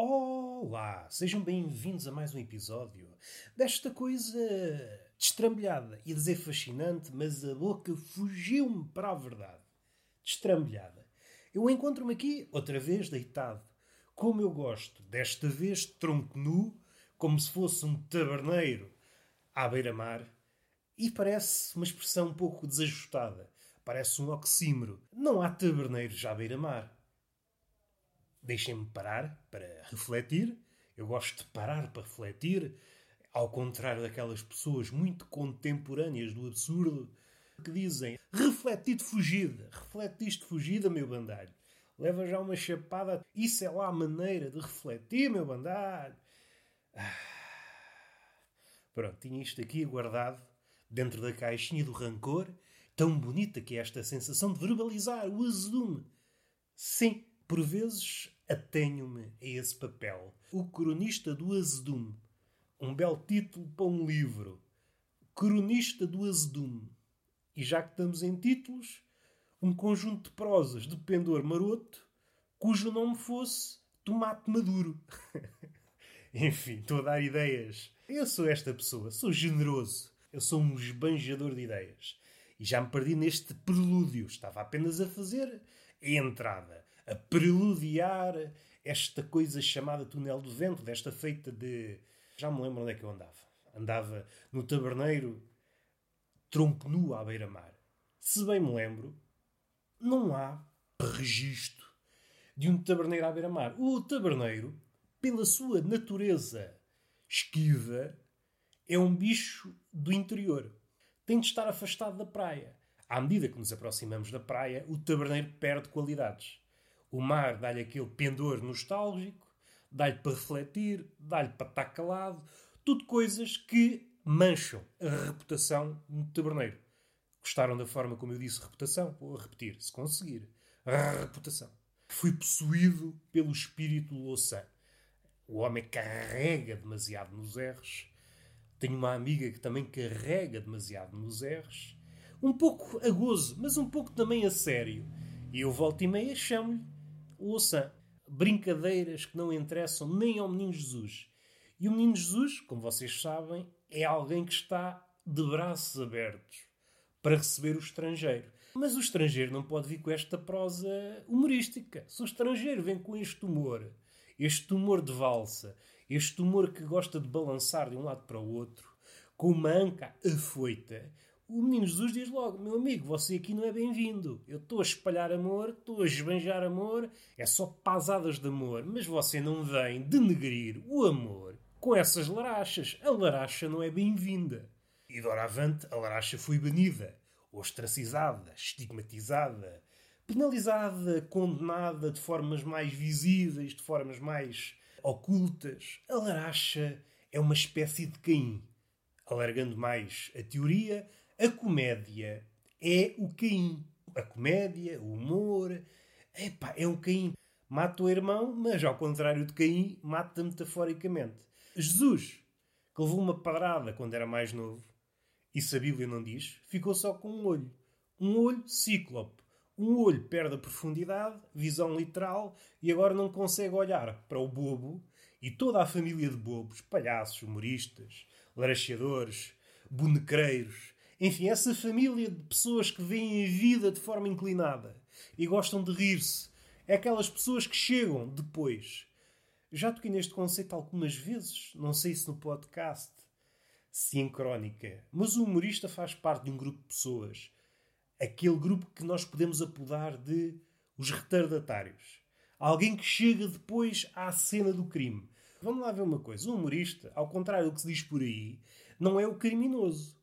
Olá, sejam bem-vindos a mais um episódio desta coisa destrambelhada. Ia dizer fascinante, mas a boca fugiu-me para a verdade. Destrambelhada. Eu encontro-me aqui, outra vez, deitado. Como eu gosto, desta vez tronco nu, como se fosse um taberneiro à beira-mar. E parece uma expressão um pouco desajustada. Parece um oxímoro. Não há taberneiros à beira-mar. Deixem-me parar para refletir. Eu gosto de parar para refletir, ao contrário daquelas pessoas muito contemporâneas do absurdo que dizem refleti de fugida, refletiste fugida, meu bandalho. Leva já uma chapada. Isso é lá a maneira de refletir, meu bandalho. Ah. Pronto, tinha isto aqui guardado dentro da caixinha do rancor. Tão bonita que é esta sensação de verbalizar o azedume. Sim, por vezes atenho-me a esse papel. O cronista do azedume. Um belo título para um livro. Cronista do azedume. E já que estamos em títulos, um conjunto de prosas de pendor maroto, cujo nome fosse Tomate Maduro. Enfim, estou a dar ideias. Eu sou esta pessoa, sou generoso. Eu sou um esbanjador de ideias. E já me perdi neste prelúdio. Estava apenas a fazer a entrada a preludiar esta coisa chamada túnel do vento, desta feita de. Já me lembro onde é que eu andava. Andava no taberneiro, tronco nu à beira-mar. Se bem me lembro, não há registro de um taberneiro à beira-mar. O taberneiro, pela sua natureza esquiva, é um bicho do interior. Tem de estar afastado da praia. À medida que nos aproximamos da praia, o taberneiro perde qualidades. O mar dá-lhe aquele pendor nostálgico, dá-lhe para refletir, dá-lhe para estar calado. Tudo coisas que mancham a reputação do taberneiro. Gostaram da forma como eu disse reputação? Vou repetir, se conseguir. A reputação. Fui possuído pelo espírito louçã. O homem carrega demasiado nos erros. Tenho uma amiga que também carrega demasiado nos erros. Um pouco a gozo, mas um pouco também a sério. E eu volto e meia chamo-lhe ouça brincadeiras que não interessam nem ao Menino Jesus. E o Menino Jesus, como vocês sabem, é alguém que está de braços abertos para receber o estrangeiro. Mas o estrangeiro não pode vir com esta prosa humorística. Se o estrangeiro vem com este humor, este humor de valsa, este humor que gosta de balançar de um lado para o outro, com uma anca afoita, o menino Jesus diz logo: Meu amigo, você aqui não é bem-vindo. Eu estou a espalhar amor, estou a esbanjar amor, é só pasadas de amor, mas você não vem denegrir o amor com essas larachas. A laracha não é bem-vinda. E doravante a laracha foi banida, ostracizada, estigmatizada, penalizada, condenada de formas mais visíveis, de formas mais ocultas. A laracha é uma espécie de Caim. Alargando mais a teoria, a comédia é o Caim. A comédia, o humor, epá, é um Caim. Mata o irmão, mas ao contrário de Caim, mata metaforicamente. Jesus, que levou uma parada quando era mais novo, isso a Bíblia não diz, ficou só com um olho. Um olho cíclope. Um olho perde a profundidade, visão literal, e agora não consegue olhar para o bobo e toda a família de bobos, palhaços, humoristas, laracheadores, bonecreiros, enfim, essa família de pessoas que veem a vida de forma inclinada e gostam de rir-se. É aquelas pessoas que chegam depois. Já toquei neste conceito algumas vezes, não sei se no podcast, se em crónica, mas o humorista faz parte de um grupo de pessoas. Aquele grupo que nós podemos apodar de os retardatários. Alguém que chega depois à cena do crime. Vamos lá ver uma coisa: o humorista, ao contrário do que se diz por aí, não é o criminoso.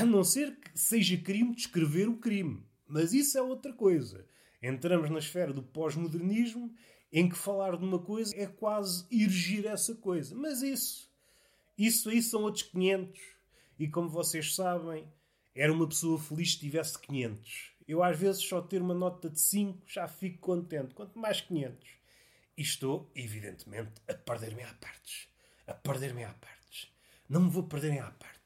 A não ser que seja crime descrever o crime. Mas isso é outra coisa. Entramos na esfera do pós-modernismo, em que falar de uma coisa é quase erigir essa coisa. Mas isso, isso aí são outros 500. E como vocês sabem, era uma pessoa feliz se tivesse 500. Eu às vezes só ter uma nota de 5 já fico contente. Quanto mais 500. E estou, evidentemente, a perder-me à partes. A perder-me à partes. Não me vou perder em à partes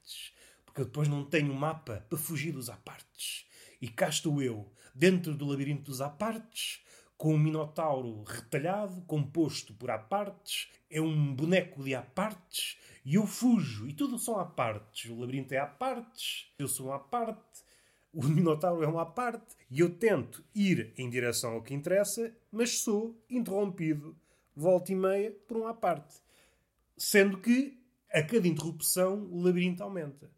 porque depois não tenho mapa para fugir dos apartes. E cá estou eu, dentro do labirinto dos apartes, com um minotauro retalhado, composto por apartes, é um boneco de apartes, e eu fujo, e tudo são apartes. O labirinto é apartes, eu sou um aparte, o minotauro é uma parte, e eu tento ir em direção ao que interessa, mas sou interrompido, volta e meia, por uma parte. Sendo que, a cada interrupção, o labirinto aumenta.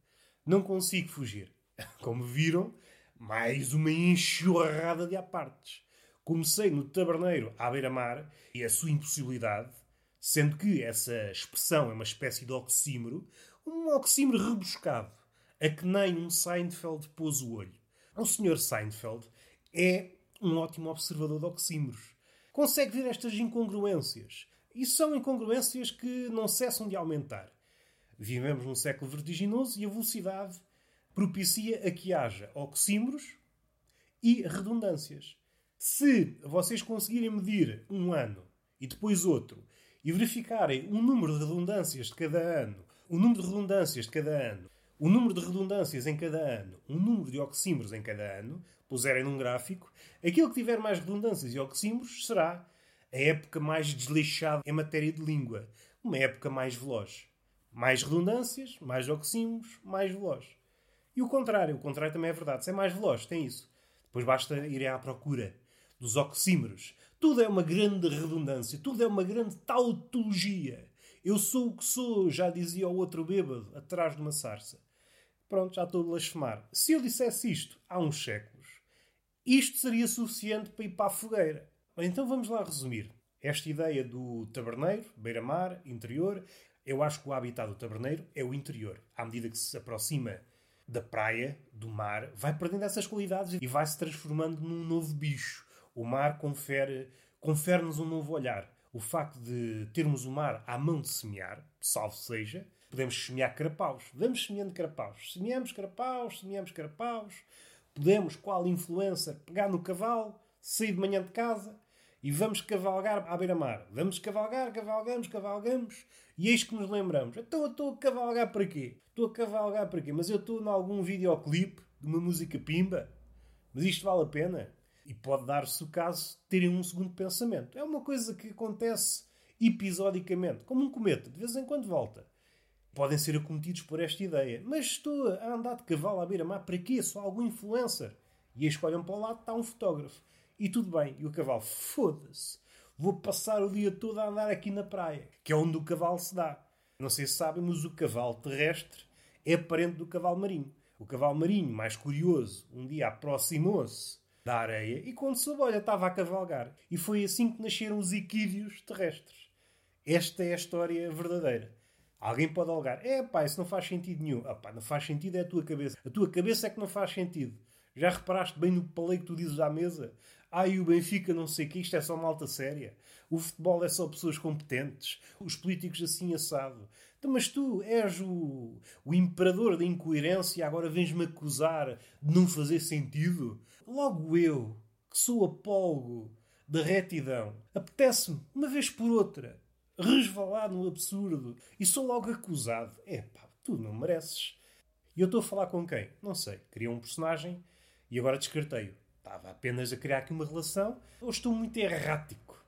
Não consigo fugir. Como viram, mais uma enxurrada de apartes. Comecei no taberneiro à beira-mar e a sua impossibilidade, sendo que essa expressão é uma espécie de oxímoro, um oxímoro rebuscado, a que nem um Seinfeld pôs o olho. O Sr. Seinfeld é um ótimo observador de oxímoros. Consegue ver estas incongruências. E são incongruências que não cessam de aumentar. Vivemos num século vertiginoso e a velocidade propicia a que haja oxímoros e redundâncias. Se vocês conseguirem medir um ano e depois outro e verificarem o número de redundâncias de cada ano, o número de redundâncias de cada ano, o número de redundâncias em cada ano, o número de oxímoros em cada ano, puserem num gráfico, aquilo que tiver mais redundâncias e oxímoros será a época mais desleixada em matéria de língua, uma época mais veloz. Mais redundâncias, mais oxímoros, mais veloz. E o contrário, o contrário também é verdade. Se é mais veloz, tem isso. Depois basta ir à procura dos oxímeros. Tudo é uma grande redundância, tudo é uma grande tautologia. Eu sou o que sou, já dizia o outro bêbado, atrás de uma sarça. Pronto, já estou a blasfemar. Se eu dissesse isto há uns séculos, isto seria suficiente para ir para a fogueira. Então vamos lá resumir. Esta ideia do taberneiro, beira-mar, interior, eu acho que o habitat do taberneiro é o interior. À medida que se aproxima da praia, do mar, vai perdendo essas qualidades e vai se transformando num novo bicho. O mar confere, confere-nos um novo olhar. O facto de termos o mar à mão de semear, salvo seja, podemos semear carapaus. Vamos semeando carapaus. Semeamos carapaus, semeamos carapaus. Podemos, qual influencer, pegar no cavalo, sair de manhã de casa e vamos cavalgar à beira-mar. Vamos cavalgar, cavalgamos, cavalgamos. E eis que nos lembramos. Então eu estou a cavalgar para quê? Estou a cavalgar para quê? Mas eu estou em algum videoclipe de uma música pimba? Mas isto vale a pena? E pode dar-se o caso de terem um segundo pensamento. É uma coisa que acontece episodicamente, como um cometa, de vez em quando volta. Podem ser acometidos por esta ideia. Mas estou a andar de cavalo à beira-mar para quê? Sou algum influencer. E que olham para o lado, está um fotógrafo. E tudo bem. E o cavalo, foda-se. Vou passar o dia todo a andar aqui na praia, que é onde o cavalo se dá. Não sei se sabem, mas o cavalo terrestre é parente do cavalo marinho. O cavalo marinho, mais curioso, um dia aproximou-se da areia e quando soube, olha, estava a cavalgar. E foi assim que nasceram os equídeos terrestres. Esta é a história verdadeira. Alguém pode alegar, é pá, isso não faz sentido nenhum. Ah, não faz sentido é a tua cabeça. A tua cabeça é que não faz sentido. Já reparaste bem no palei que tu dizes à mesa? E o Benfica não sei o que, isto é só malta séria. O futebol é só pessoas competentes. Os políticos assim assado. Então, mas tu és o, o imperador da incoerência e agora vens-me acusar de não fazer sentido? Logo eu, que sou apólogo da retidão, apetece-me, uma vez por outra, resvalar no absurdo e sou logo acusado. É pá, tu não mereces. E eu estou a falar com quem? Não sei. Criei um personagem e agora descartei-o. Estava apenas a criar aqui uma relação ou estou muito errático?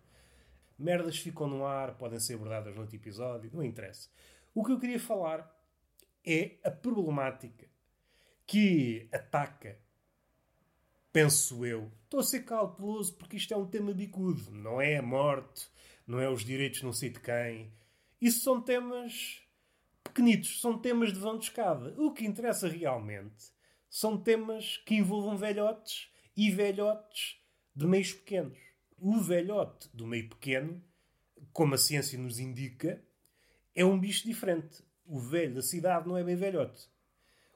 Merdas ficam no ar, podem ser abordadas no outro episódio, não interessa. O que eu queria falar é a problemática que ataca penso eu. Estou a ser cauteloso porque isto é um tema bicudo. Não é a morte, não é os direitos não sei de quem. Isso são temas pequenitos, são temas de vão de escada. O que interessa realmente são temas que envolvam velhotes e velhotes de meios pequenos. O velhote do meio pequeno, como a ciência nos indica, é um bicho diferente. O velho da cidade não é bem velhote.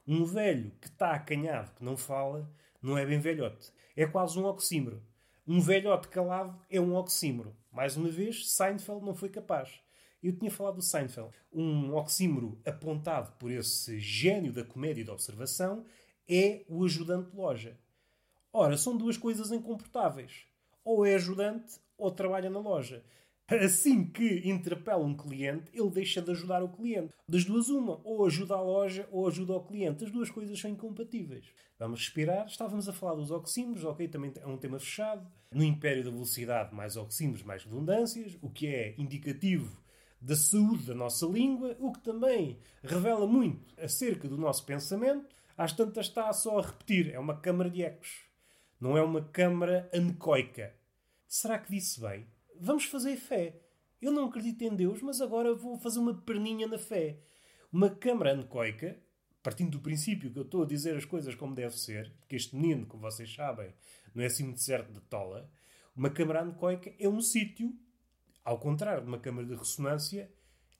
Um velho que está acanhado, que não fala, não é bem velhote. É quase um oxímoro. Um velhote calado é um oxímoro. Mais uma vez, Seinfeld não foi capaz. Eu tinha falado do Seinfeld. Um oxímoro apontado por esse gênio da comédia de observação é o ajudante de loja. Ora, são duas coisas incomportáveis. Ou é ajudante ou trabalha na loja. Assim que interpela um cliente, ele deixa de ajudar o cliente. Das duas, uma. Ou ajuda a loja ou ajuda o cliente. As duas coisas são incompatíveis. Vamos respirar. Estávamos a falar dos oxímetros, ok? Também é um tema fechado. No Império da Velocidade, mais oxímetros, mais redundâncias, o que é indicativo da saúde da nossa língua, o que também revela muito acerca do nosso pensamento. Às tantas está só a repetir. É uma câmara de ecos. Não é uma câmara anecoica. Será que disse bem? vamos fazer fé. Eu não acredito em Deus, mas agora vou fazer uma perninha na fé. Uma câmara anecoica, partindo do princípio que eu estou a dizer as coisas como deve ser, que este menino, como vocês sabem, não é assim muito certo de tola, uma câmara anecoica é um sítio, ao contrário de uma câmara de ressonância,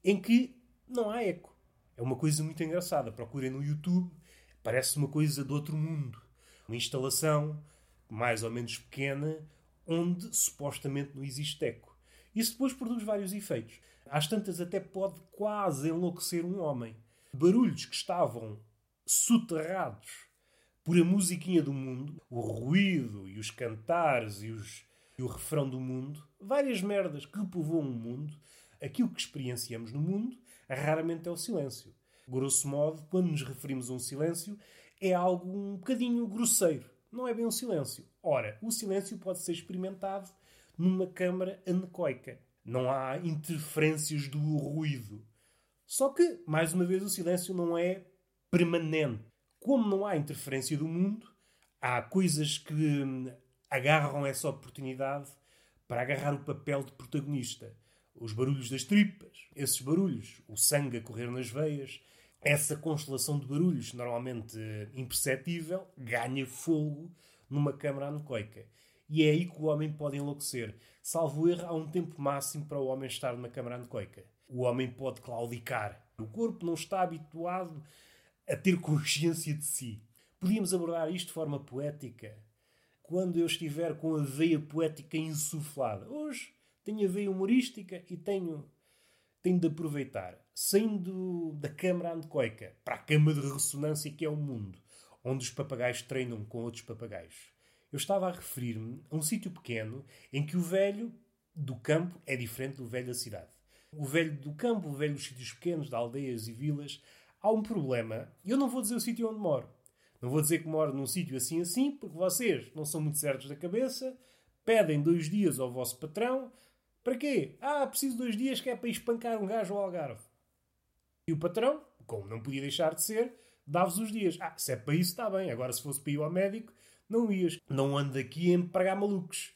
em que não há eco. É uma coisa muito engraçada. Procurem no YouTube, parece uma coisa do outro mundo. Uma instalação mais ou menos pequena, onde supostamente não existe eco. Isso depois produz vários efeitos. Às tantas até pode quase enlouquecer um homem. Barulhos que estavam soterrados por a musiquinha do mundo, o ruído e os cantares e, os, e o refrão do mundo, várias merdas que povoam o mundo, aquilo que experienciamos no mundo raramente é o silêncio. Grosso modo, quando nos referimos a um silêncio, é algo um bocadinho grosseiro. Não é bem um silêncio. Ora, o silêncio pode ser experimentado numa câmara anecoica. Não há interferências do ruído. Só que, mais uma vez, o silêncio não é permanente. Como não há interferência do mundo, há coisas que hum, agarram essa oportunidade para agarrar o papel de protagonista. Os barulhos das tripas, esses barulhos, o sangue a correr nas veias, essa constelação de barulhos, normalmente imperceptível, ganha fogo numa câmara anecoica. E é aí que o homem pode enlouquecer. Salvo erro, há um tempo máximo para o homem estar numa câmara anecoica. O homem pode claudicar. O corpo não está habituado a ter consciência de si. Podíamos abordar isto de forma poética. Quando eu estiver com a veia poética insuflada. Hoje tenho a veia humorística e tenho, tenho de aproveitar. Saindo da câmara anecoica para a cama de ressonância que é o mundo onde os papagaios treinam com outros papagaios. Eu estava a referir-me a um sítio pequeno em que o velho do campo é diferente do velho da cidade. O velho do campo, o velho dos sítios pequenos, de aldeias e vilas, há um problema. Eu não vou dizer o sítio onde moro. Não vou dizer que moro num sítio assim assim, porque vocês não são muito certos da cabeça, pedem dois dias ao vosso patrão. Para quê? Ah, preciso dois dias que é para espancar um gajo ao algarve. E o patrão, como não podia deixar de ser, dava-vos os dias. Ah, se é para isso está bem. Agora, se fosse para ir ao médico, não ias. Não ando aqui a empregar malucos.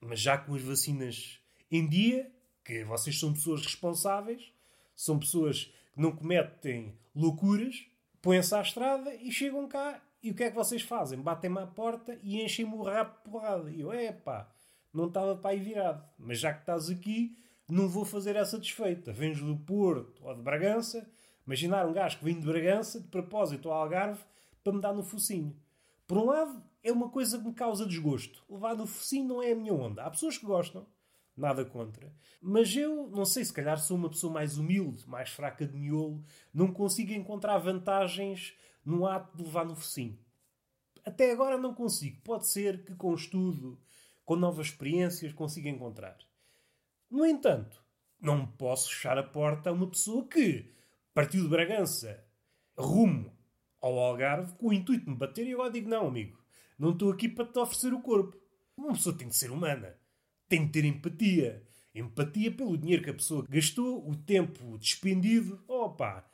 Mas já com as vacinas em dia, que vocês são pessoas responsáveis, são pessoas que não cometem loucuras, põem-se à estrada e chegam cá. E o que é que vocês fazem? Batem-me à porta e enchem-me o rabo de porrada. E eu, é pá, não estava para aí virado. Mas já que estás aqui, não vou fazer essa desfeita. Vens do Porto ou de Bragança, Imaginar um gajo que vem de Bragança, de propósito ao Algarve, para me dar no focinho. Por um lado, é uma coisa que me causa desgosto. Levar no focinho não é a minha onda. Há pessoas que gostam, nada contra. Mas eu, não sei, se calhar sou uma pessoa mais humilde, mais fraca de miolo, não consigo encontrar vantagens no ato de levar no focinho. Até agora não consigo. Pode ser que com estudo, com novas experiências, consiga encontrar. No entanto, não posso fechar a porta a uma pessoa que partiu de Bragança rumo ao Algarve com o intuito de me bater e agora digo: não, amigo, não estou aqui para te oferecer o corpo. Uma pessoa tem de ser humana, tem de ter empatia. Empatia pelo dinheiro que a pessoa gastou, o tempo despendido. Opa,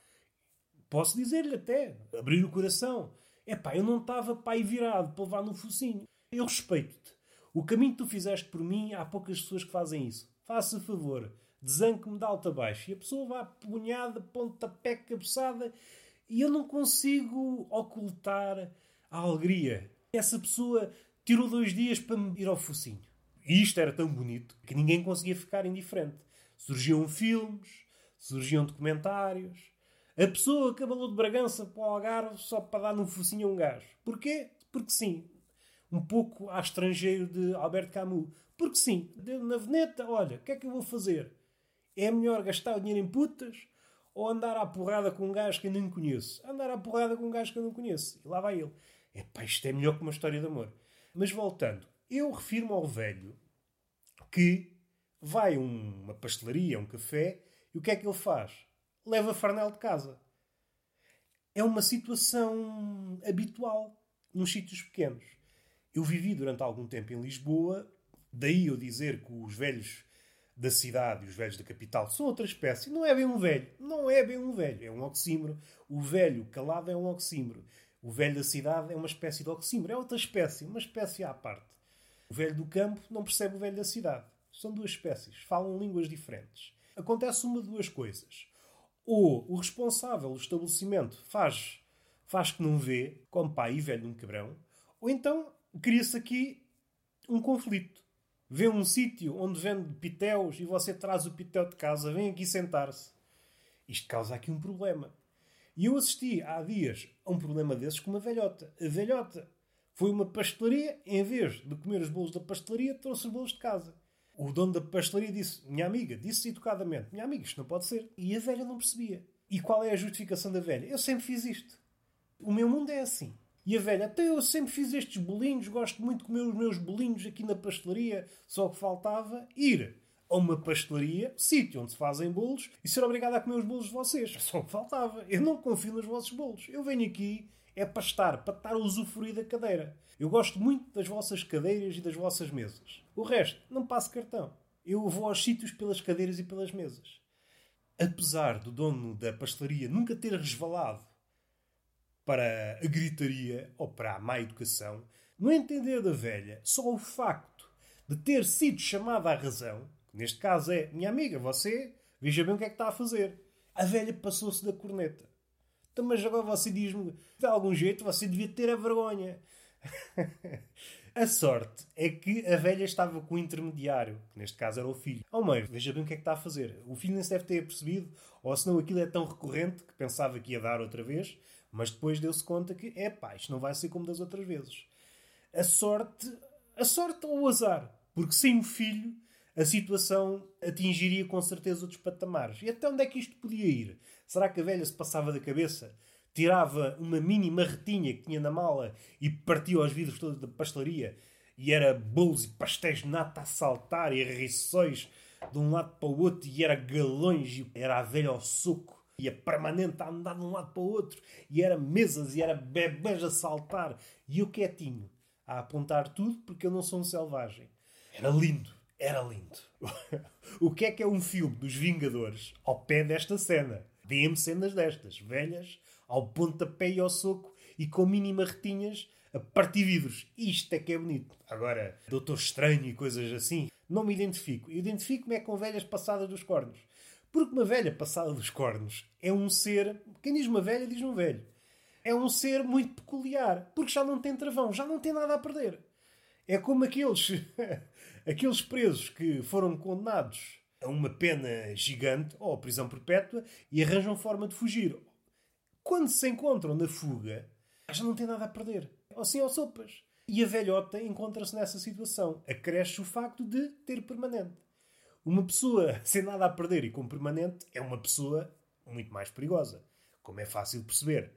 posso dizer-lhe até, abrir o coração. É pá, eu não estava pai virado para levar no focinho. Eu respeito-te. O caminho que tu fizeste por mim, há poucas pessoas que fazem isso. Faça favor desanco-me de alto a baixo. E a pessoa vai punhada, pontapé, cabeçada, e eu não consigo ocultar a alegria. Essa pessoa tirou dois dias para me ir ao focinho. E isto era tão bonito que ninguém conseguia ficar indiferente. Surgiam filmes, surgiam documentários. A pessoa cabalou de Bragança para o Algarve só para dar no focinho a um gajo. Porquê? Porque sim. Um pouco a estrangeiro de Alberto Camus. Porque sim. Na veneta, olha, o que é que eu vou fazer? É melhor gastar o dinheiro em putas ou andar à porrada com um gajo que eu nem conheço? Andar à porrada com um gajo que eu não conheço. E lá vai ele. Epá, isto é melhor que uma história de amor. Mas voltando, eu refiro-me ao velho que vai a uma pastelaria, um café, e o que é que ele faz? Leva farnel de casa. É uma situação habitual nos sítios pequenos. Eu vivi durante algum tempo em Lisboa, daí eu dizer que os velhos da cidade e os velhos da capital são outra espécie. Não é bem um velho. Não é bem um velho. É um oxímoro. O velho calado é um oxímoro. O velho da cidade é uma espécie de oxímoro. É outra espécie. Uma espécie à parte. O velho do campo não percebe o velho da cidade. São duas espécies. Falam línguas diferentes. Acontece uma de duas coisas. Ou o responsável do estabelecimento faz, faz que não vê, como pai e velho de um cabrão. Ou então cria-se aqui um conflito. Vê um sítio onde vende pitéus e você traz o pitel de casa, vem aqui sentar-se. Isto causa aqui um problema. E eu assisti há dias a um problema desses com uma velhota. A velhota foi uma pastelaria, em vez de comer os bolos da pastelaria, trouxe os bolos de casa. O dono da pastelaria disse, minha amiga, disse educadamente, minha amiga, isto não pode ser. E a velha não percebia. E qual é a justificação da velha? Eu sempre fiz isto. O meu mundo é assim. E a velha, até eu sempre fiz estes bolinhos, gosto muito de comer os meus bolinhos aqui na pastelaria, só que faltava ir a uma pastelaria, sítio onde se fazem bolos, e ser obrigado a comer os bolos de vocês. Só que faltava. Eu não confio nos vossos bolos. Eu venho aqui é para estar, para estar a usufruir da cadeira. Eu gosto muito das vossas cadeiras e das vossas mesas. O resto, não passo cartão. Eu vou aos sítios pelas cadeiras e pelas mesas. Apesar do dono da pastelaria nunca ter resvalado para a gritaria ou para a má educação, no entender da velha, só o facto de ter sido chamada à razão, que neste caso é minha amiga, você, veja bem o que é que está a fazer. A velha passou-se da corneta. Então, mas agora você diz-me, de algum jeito você devia ter a vergonha. a sorte é que a velha estava com o intermediário, que neste caso era o filho. Oh mãe, veja bem o que é que está a fazer. O filho nem se deve ter percebido, ou senão aquilo é tão recorrente que pensava que ia dar outra vez, mas depois deu-se conta que, é pá, isto não vai ser como das outras vezes. A sorte, a sorte ou o azar, porque sem o filho a situação atingiria com certeza outros patamares. E até onde é que isto podia ir? Será que a velha se passava da cabeça? Tirava uma mini marretinha que tinha na mala e partia os vidros todos da pastelaria e era bolos e pastéis nata a saltar e rissóis de um lado para o outro e era galões e era a velha ao suco e a permanente a andar de um lado para o outro, e era mesas e era bebês a saltar, e eu quietinho, a apontar tudo porque eu não sou um selvagem. Era lindo, era lindo. o que é que é um filme dos Vingadores ao pé desta cena? Dê-me cenas destas, velhas, ao pontapé e ao soco e com mini retinhas a partir vidros. Isto é que é bonito. Agora, Doutor Estranho e coisas assim, não me identifico. Identifico-me é com velhas passadas dos cornos. Porque uma velha passada dos cornos é um ser. Quem diz uma velha, diz um velho. É um ser muito peculiar. Porque já não tem travão, já não tem nada a perder. É como aqueles, aqueles presos que foram condenados a uma pena gigante ou a prisão perpétua e arranjam forma de fugir. Quando se encontram na fuga, já não tem nada a perder. Ou sim, ou sopas. E a velhota encontra-se nessa situação. Acresce o facto de ter permanente. Uma pessoa sem nada a perder e com permanente é uma pessoa muito mais perigosa, como é fácil perceber.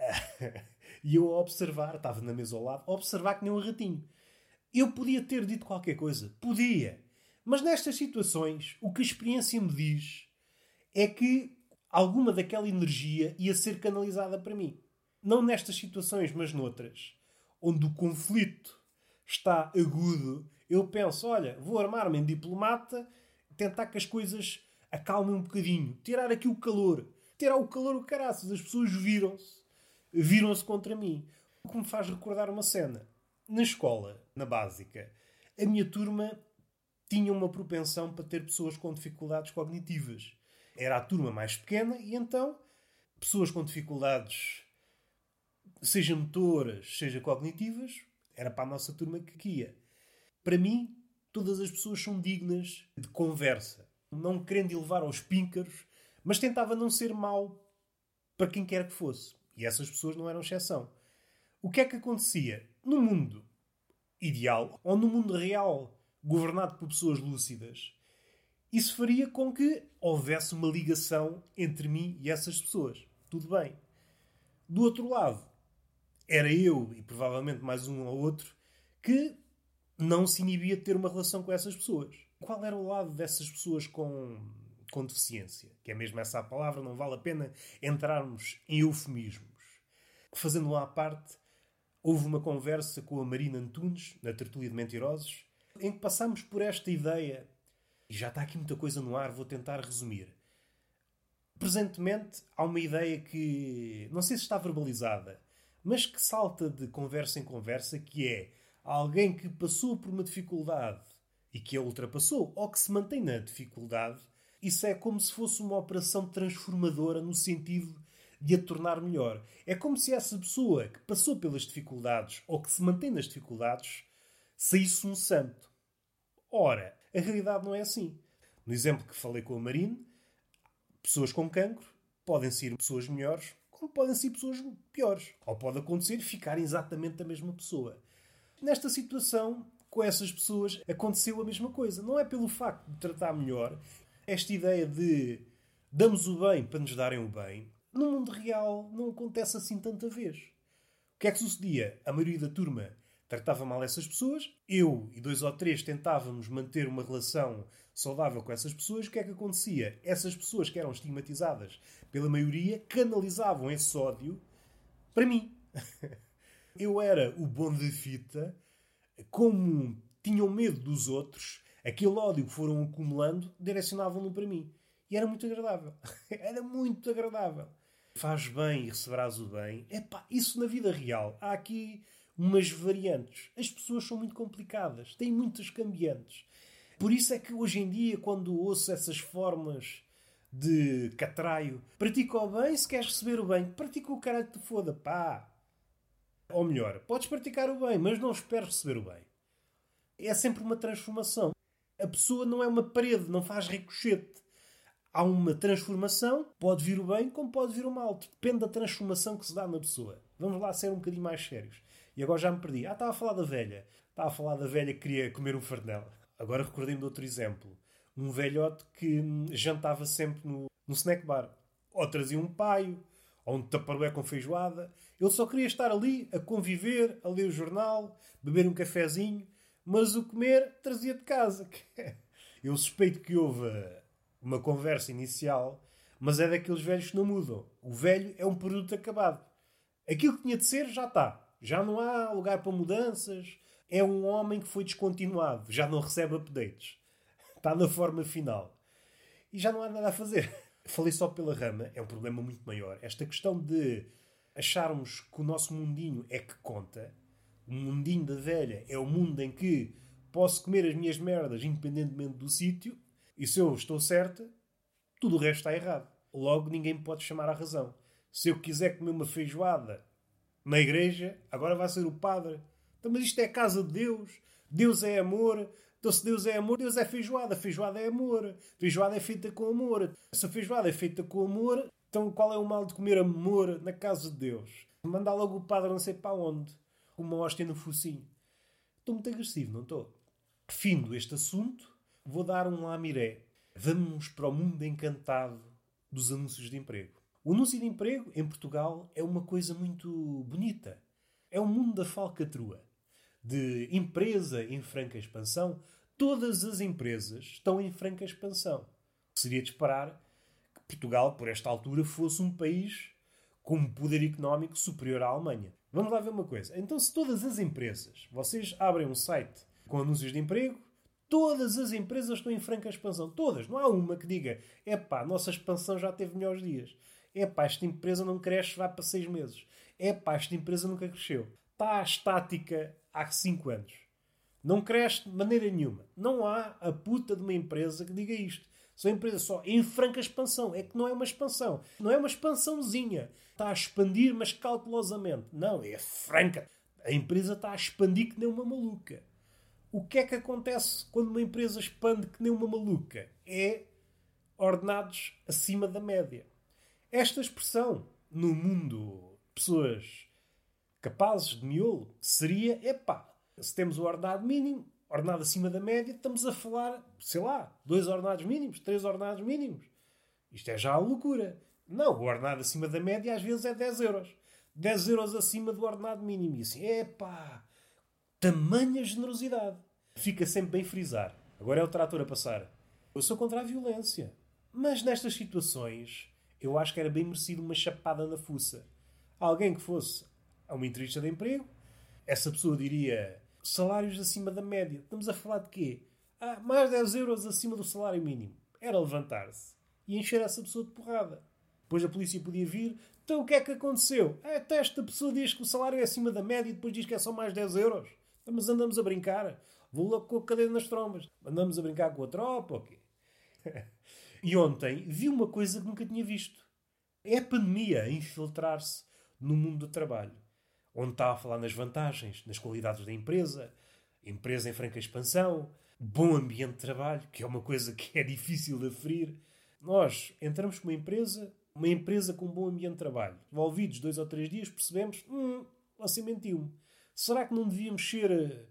e eu a observar, estava na mesa ao lado, a observar que nem um ratinho. Eu podia ter dito qualquer coisa, podia. Mas nestas situações, o que a experiência me diz é que alguma daquela energia ia ser canalizada para mim. Não nestas situações, mas noutras, onde o conflito está agudo eu penso, olha, vou armar-me em diplomata, tentar que as coisas acalmem um bocadinho, tirar aqui o calor. Tirar o calor o caraças. As pessoas viram-se. Viram-se contra mim. O que me faz recordar uma cena. Na escola, na básica, a minha turma tinha uma propensão para ter pessoas com dificuldades cognitivas. Era a turma mais pequena e então pessoas com dificuldades, seja motoras, seja cognitivas, era para a nossa turma que ia. Para mim, todas as pessoas são dignas de conversa. Não querendo elevar aos píncaros, mas tentava não ser mau para quem quer que fosse. E essas pessoas não eram exceção. O que é que acontecia? No mundo ideal, ou no mundo real, governado por pessoas lúcidas, isso faria com que houvesse uma ligação entre mim e essas pessoas. Tudo bem. Do outro lado, era eu e provavelmente mais um ou outro que não se inibia de ter uma relação com essas pessoas. Qual era o lado dessas pessoas com, com deficiência? Que é mesmo essa a palavra, não vale a pena entrarmos em eufemismos. Fazendo lá à parte, houve uma conversa com a Marina Antunes, na Tertulia de Mentirosos, em que passámos por esta ideia, e já está aqui muita coisa no ar, vou tentar resumir. Presentemente, há uma ideia que não sei se está verbalizada, mas que salta de conversa em conversa, que é alguém que passou por uma dificuldade e que a ultrapassou, ou que se mantém na dificuldade, isso é como se fosse uma operação transformadora no sentido de a tornar melhor. É como se essa pessoa que passou pelas dificuldades ou que se mantém nas dificuldades saísse um santo. Ora, a realidade não é assim. No exemplo que falei com a Marine, pessoas com cancro podem ser pessoas melhores, como podem ser pessoas piores. Ou pode acontecer ficarem exatamente a mesma pessoa. Nesta situação, com essas pessoas, aconteceu a mesma coisa. Não é pelo facto de tratar melhor, esta ideia de damos o bem para nos darem o bem, no mundo real não acontece assim tanta vez. O que é que sucedia? A maioria da turma tratava mal essas pessoas, eu e dois ou três tentávamos manter uma relação saudável com essas pessoas. O que é que acontecia? Essas pessoas que eram estigmatizadas pela maioria canalizavam esse ódio para mim. eu era o bom de fita, como tinham medo dos outros, aquele ódio que foram acumulando direcionavam-no para mim. E era muito agradável. era muito agradável. Faz bem e receberás o bem. Epá, isso na vida real. Há aqui umas variantes. As pessoas são muito complicadas, têm muitas cambiantes. Por isso é que hoje em dia, quando ouço essas formas de catraio, pratica o bem se queres receber o bem, pratica o caralho que te foda, pá. Ou melhor, podes praticar o bem, mas não esperes receber o bem. É sempre uma transformação. A pessoa não é uma parede, não faz ricochete. Há uma transformação, pode vir o bem como pode vir o mal. Depende da transformação que se dá na pessoa. Vamos lá ser um bocadinho mais sérios. E agora já me perdi. Ah, estava a falar da velha. Estava a falar da velha que queria comer um farnel. Agora recordei-me de outro exemplo. Um velhote que hum, jantava sempre no, no snack bar. Ou trazia um paio, ou um taparoé com feijoada. Ele só queria estar ali a conviver, a ler o jornal, beber um cafezinho, mas o comer trazia de casa. Eu suspeito que houve uma conversa inicial, mas é daqueles velhos que não mudam. O velho é um produto acabado. Aquilo que tinha de ser já está. Já não há lugar para mudanças. É um homem que foi descontinuado. Já não recebe updates. Está na forma final. E já não há nada a fazer. Falei só pela rama. É um problema muito maior. Esta questão de acharmos que o nosso mundinho é que conta. O mundinho da velha é o mundo em que posso comer as minhas merdas independentemente do sítio e se eu estou certa, tudo o resto está errado. Logo, ninguém me pode chamar à razão. Se eu quiser comer uma feijoada na igreja, agora vai ser o padre. Então, mas isto é a casa de Deus. Deus é amor. Então, se Deus é amor, Deus é feijoada. Feijoada é amor. Feijoada é feita com amor. Se a feijoada é feita com amor, então qual é o mal de comer amor na casa de Deus? Mandar logo o padre não sei para onde. Com uma hóstia no focinho. Estou muito agressivo, não estou? Findo este assunto, Vou dar um lamiré. Vamos para o mundo encantado dos anúncios de emprego. O anúncio de emprego em Portugal é uma coisa muito bonita. É um mundo da falcatrua. De empresa em franca expansão, todas as empresas estão em franca expansão. Seria de esperar que Portugal, por esta altura, fosse um país com um poder económico superior à Alemanha. Vamos lá ver uma coisa. Então, se todas as empresas, vocês abrem um site com anúncios de emprego, Todas as empresas estão em franca expansão. Todas. Não há uma que diga: epá, a nossa expansão já teve melhores dias. Epá, esta empresa não cresce, vai para seis meses. Epá, esta empresa nunca cresceu. Está estática há cinco anos. Não cresce de maneira nenhuma. Não há a puta de uma empresa que diga isto. São empresas só em franca expansão. É que não é uma expansão. Não é uma expansãozinha. Está a expandir, mas cautelosamente. Não, é franca. A empresa está a expandir que nem uma maluca. O que é que acontece quando uma empresa expande que nem uma maluca? É ordenados acima da média. Esta expressão, no mundo pessoas capazes de miolo, seria: epá, se temos o ordenado mínimo, ordenado acima da média, estamos a falar, sei lá, dois ordenados mínimos, três ordenados mínimos. Isto é já a loucura. Não, o ordenado acima da média às vezes é 10 euros. 10 euros acima do ordenado mínimo. E assim, epá, tamanha generosidade. Fica sempre bem frisar. Agora é o trator a passar. Eu sou contra a violência. Mas nestas situações, eu acho que era bem merecido uma chapada na fuça. Alguém que fosse a uma entrevista de emprego, essa pessoa diria salários acima da média. Estamos a falar de quê? Ah, mais 10 euros acima do salário mínimo. Era levantar-se e encher essa pessoa de porrada. Depois a polícia podia vir. Então o que é que aconteceu? Ah, até esta pessoa diz que o salário é acima da média e depois diz que é só mais 10 euros. Então, mas andamos a brincar. Vou logo com a cadeira nas trombas. Andamos a brincar com a tropa quê? e ontem vi uma coisa que nunca tinha visto. É a pandemia a infiltrar-se no mundo do trabalho. Onde está a falar nas vantagens, nas qualidades da empresa, empresa em franca expansão, bom ambiente de trabalho, que é uma coisa que é difícil de aferir. Nós entramos com uma empresa, uma empresa com um bom ambiente de trabalho. Envolvidos dois ou três dias, percebemos, hum, você mentiu-me. Será que não devíamos ser uh,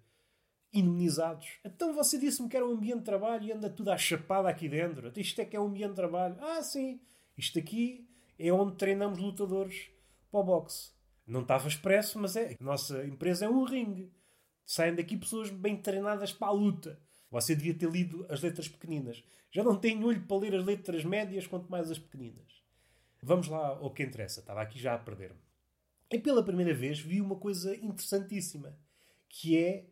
imunizados? Então você disse-me que era um ambiente de trabalho e anda tudo à chapada aqui dentro. Até isto é que é um ambiente de trabalho. Ah, sim. Isto aqui é onde treinamos lutadores para o boxe. Não estava expresso, mas é. A nossa empresa é um ringue. Saem daqui pessoas bem treinadas para a luta. Você devia ter lido as letras pequeninas. Já não tenho olho para ler as letras médias, quanto mais as pequeninas. Vamos lá ao que interessa. Estava aqui já a perder-me. E pela primeira vez vi uma coisa interessantíssima, que é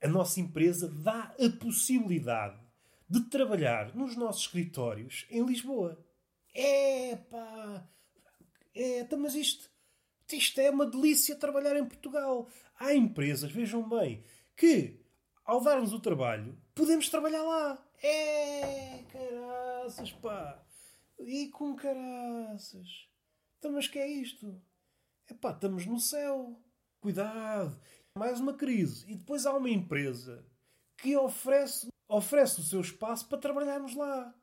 a nossa empresa dá a possibilidade de trabalhar nos nossos escritórios em Lisboa. É, então, mas isto, isto é uma delícia trabalhar em Portugal. Há empresas, vejam bem, que ao dar-nos o trabalho, podemos trabalhar lá. É, caraças, pá. E com caraças. Então, mas que é isto? Epá, estamos no céu. Cuidado. Mais uma crise. E depois há uma empresa que oferece, oferece o seu espaço para trabalharmos lá.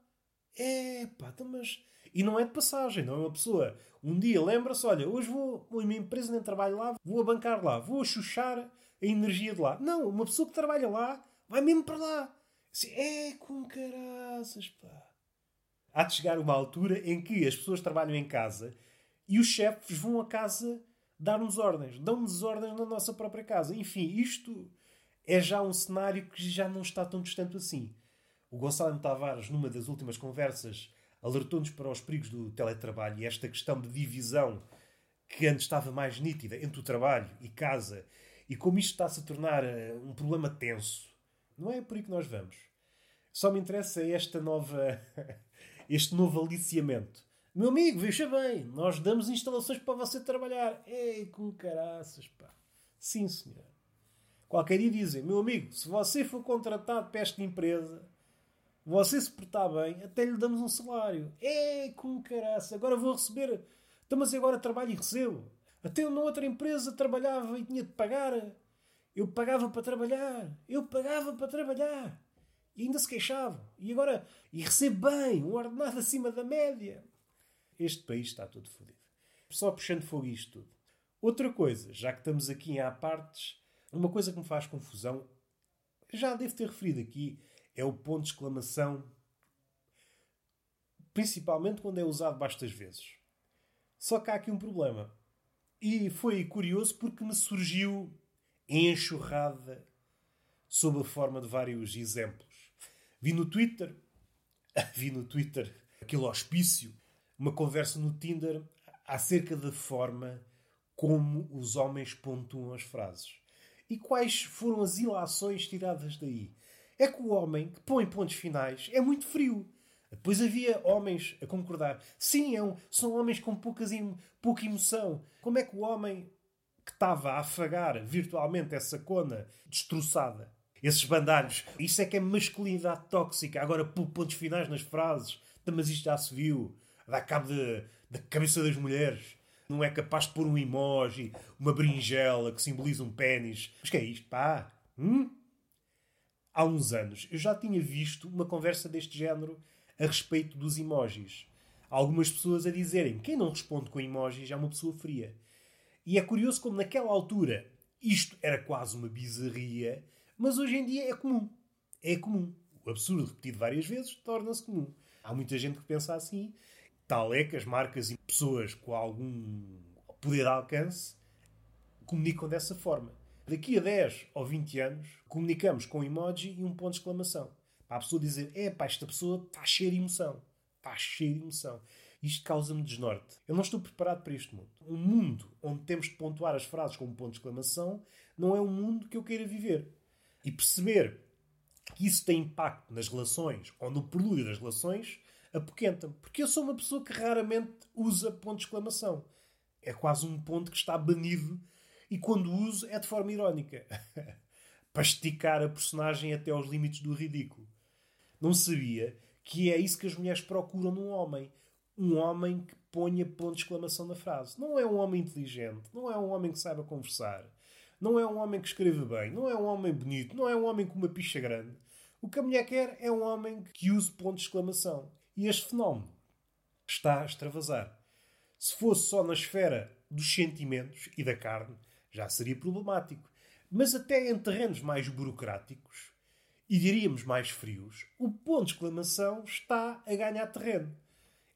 Epá, então, mas... E não é de passagem, não é uma pessoa. Um dia lembra-se, olha, hoje vou a uma empresa nem trabalho lá, vou a bancar lá, vou chuchar a energia de lá. Não, uma pessoa que trabalha lá vai mesmo para lá. Assim, é com caraças, pá. Há de chegar uma altura em que as pessoas trabalham em casa e os chefes vão a casa dar-nos ordens, dão-nos ordens na nossa própria casa. Enfim, isto é já um cenário que já não está tão distante assim. O Gonçalo Tavares, numa das últimas conversas, alertou-nos para os perigos do teletrabalho e esta questão de divisão que antes estava mais nítida entre o trabalho e casa e como isto está a se tornar eh, um problema tenso. Não é por aí que nós vamos. Só me interessa esta nova, este novo aliciamento. Meu amigo, veja bem, nós damos instalações para você trabalhar. Ei, com caraças, pá. Sim, senhor. Qualquer dia dizem, meu amigo, se você for contratado para esta empresa, você se portar bem, até lhe damos um salário. Ei, com caraças, agora vou receber. Então, mas agora trabalho e recebo. Até eu na outra empresa trabalhava e tinha de pagar. Eu pagava para trabalhar. Eu pagava para trabalhar. E ainda se queixavam. E agora, e recebo bem, um ordenado acima da média. Este país está todo fodido. Só puxando fogo isto tudo. Outra coisa, já que estamos aqui em apartes, uma coisa que me faz confusão, já devo ter referido aqui, é o ponto de exclamação, principalmente quando é usado bastas vezes. Só que há aqui um problema. E foi curioso porque me surgiu enxurrada sob a forma de vários exemplos. Vi no Twitter, vi no Twitter aquele hospício uma conversa no Tinder acerca da forma como os homens pontuam as frases. E quais foram as ilações tiradas daí? É que o homem que põe pontos finais é muito frio. Depois havia homens a concordar. Sim, é um, são homens com poucas, pouca emoção. Como é que o homem que estava a afagar virtualmente essa cona destroçada, esses bandalhos, isso é que é masculinidade tóxica. Agora, pontos finais nas frases. Mas isto já se viu dá cabo da cabeça das mulheres. Não é capaz de pôr um emoji, uma berinjela que simboliza um pênis. Mas que é isto, pá? Hum? Há uns anos eu já tinha visto uma conversa deste género a respeito dos emojis. algumas pessoas a dizerem quem não responde com emojis é uma pessoa fria. E é curioso como naquela altura isto era quase uma bizarria, mas hoje em dia é comum. É comum. O absurdo repetido várias vezes torna-se comum. Há muita gente que pensa assim Tal é que as marcas e pessoas com algum poder de alcance comunicam dessa forma. Daqui a 10 ou 20 anos, comunicamos com emoji e um ponto de exclamação. Para a pessoa dizer, é pá, esta pessoa está cheia de emoção. Está cheia de emoção. Isto causa-me desnorte. Eu não estou preparado para este mundo. Um mundo onde temos de pontuar as frases com um ponto de exclamação não é um mundo que eu queira viver. E perceber que isso tem impacto nas relações ou no prelúdio das relações apoquenta-me. Porque eu sou uma pessoa que raramente usa ponto de exclamação. É quase um ponto que está banido e quando uso é de forma irónica. para esticar a personagem até aos limites do ridículo. Não sabia que é isso que as mulheres procuram num homem. Um homem que ponha ponto de exclamação na frase. Não é um homem inteligente, não é um homem que saiba conversar, não é um homem que escreva bem, não é um homem bonito, não é um homem com uma picha grande. O que a mulher quer é um homem que use ponto de exclamação. E este fenómeno está a extravasar. Se fosse só na esfera dos sentimentos e da carne, já seria problemático. Mas até em terrenos mais burocráticos, e diríamos mais frios, o ponto de exclamação está a ganhar terreno.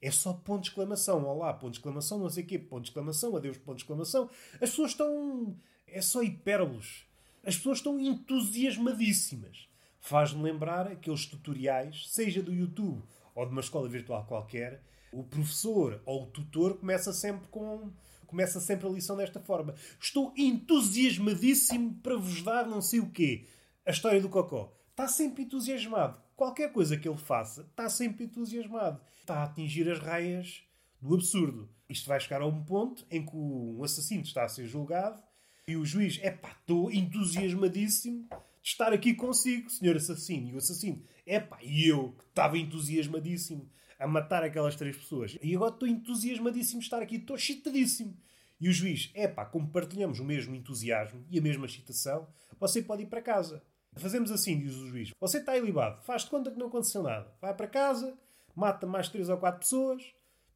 É só ponto de exclamação. Olá, ponto de exclamação, não sei o quê, ponto de exclamação, adeus, ponto de exclamação. As pessoas estão. É só hipérboles. As pessoas estão entusiasmadíssimas. Faz-me lembrar aqueles tutoriais, seja do YouTube ou de uma escola virtual qualquer, o professor ou o tutor começa sempre com começa sempre a lição desta forma. Estou entusiasmadíssimo para vos dar não sei o quê. A história do Cocó. Está sempre entusiasmado. Qualquer coisa que ele faça, está sempre entusiasmado. Está a atingir as raias do absurdo. Isto vai chegar a um ponto em que um assassino está a ser julgado e o juiz, é pá, estou entusiasmadíssimo de estar aqui consigo, senhor assassino. E o assassino, é pá, e eu que estava entusiasmadíssimo a matar aquelas três pessoas. E agora estou entusiasmadíssimo de estar aqui, estou excitadíssimo. E o juiz, é pá, como partilhamos o mesmo entusiasmo e a mesma excitação, você pode ir para casa. Fazemos assim, diz o juiz. Você está ilibado, faz de conta que não aconteceu nada. Vai para casa, mata mais três ou quatro pessoas,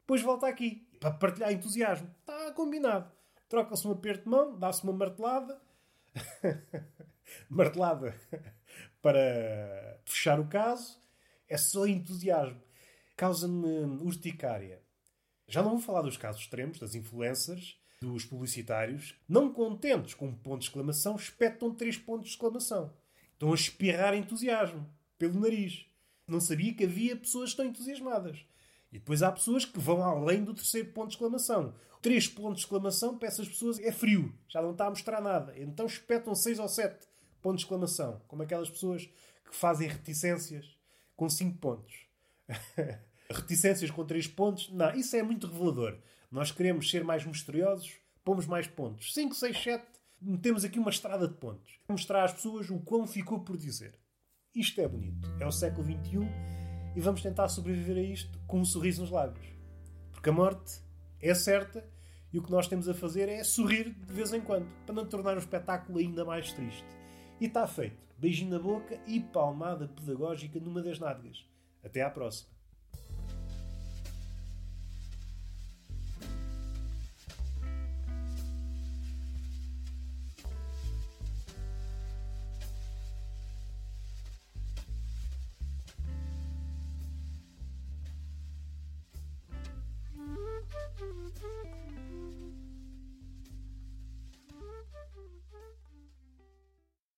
depois volta aqui para partilhar entusiasmo. Está combinado. Troca-se um aperto de mão, dá-se uma martelada. martelada para fechar o caso. É só entusiasmo causa-me urticária. Já não vou falar dos casos extremos, das influencers, dos publicitários, não contentes com um ponto de exclamação, espetam três pontos de exclamação. Estão a espirrar entusiasmo pelo nariz. Não sabia que havia pessoas tão entusiasmadas. E depois há pessoas que vão além do terceiro ponto de exclamação. Três pontos de exclamação para essas pessoas é frio, já não está a mostrar nada. Então espetam seis ou sete pontos de exclamação, como aquelas pessoas que fazem reticências com cinco pontos. reticências com três pontos. Não, isso é muito revelador. Nós queremos ser mais misteriosos, pomos mais pontos. 5, 6, 7, metemos aqui uma estrada de pontos. Mostrar às pessoas o quão ficou por dizer. Isto é bonito. É o século XXI e vamos tentar sobreviver a isto com um sorriso nos lábios. Porque a morte é certa e o que nós temos a fazer é sorrir de vez em quando, para não tornar o espetáculo ainda mais triste. E está feito. Beijinho na boca e palmada pedagógica numa das nádegas. Até à próxima.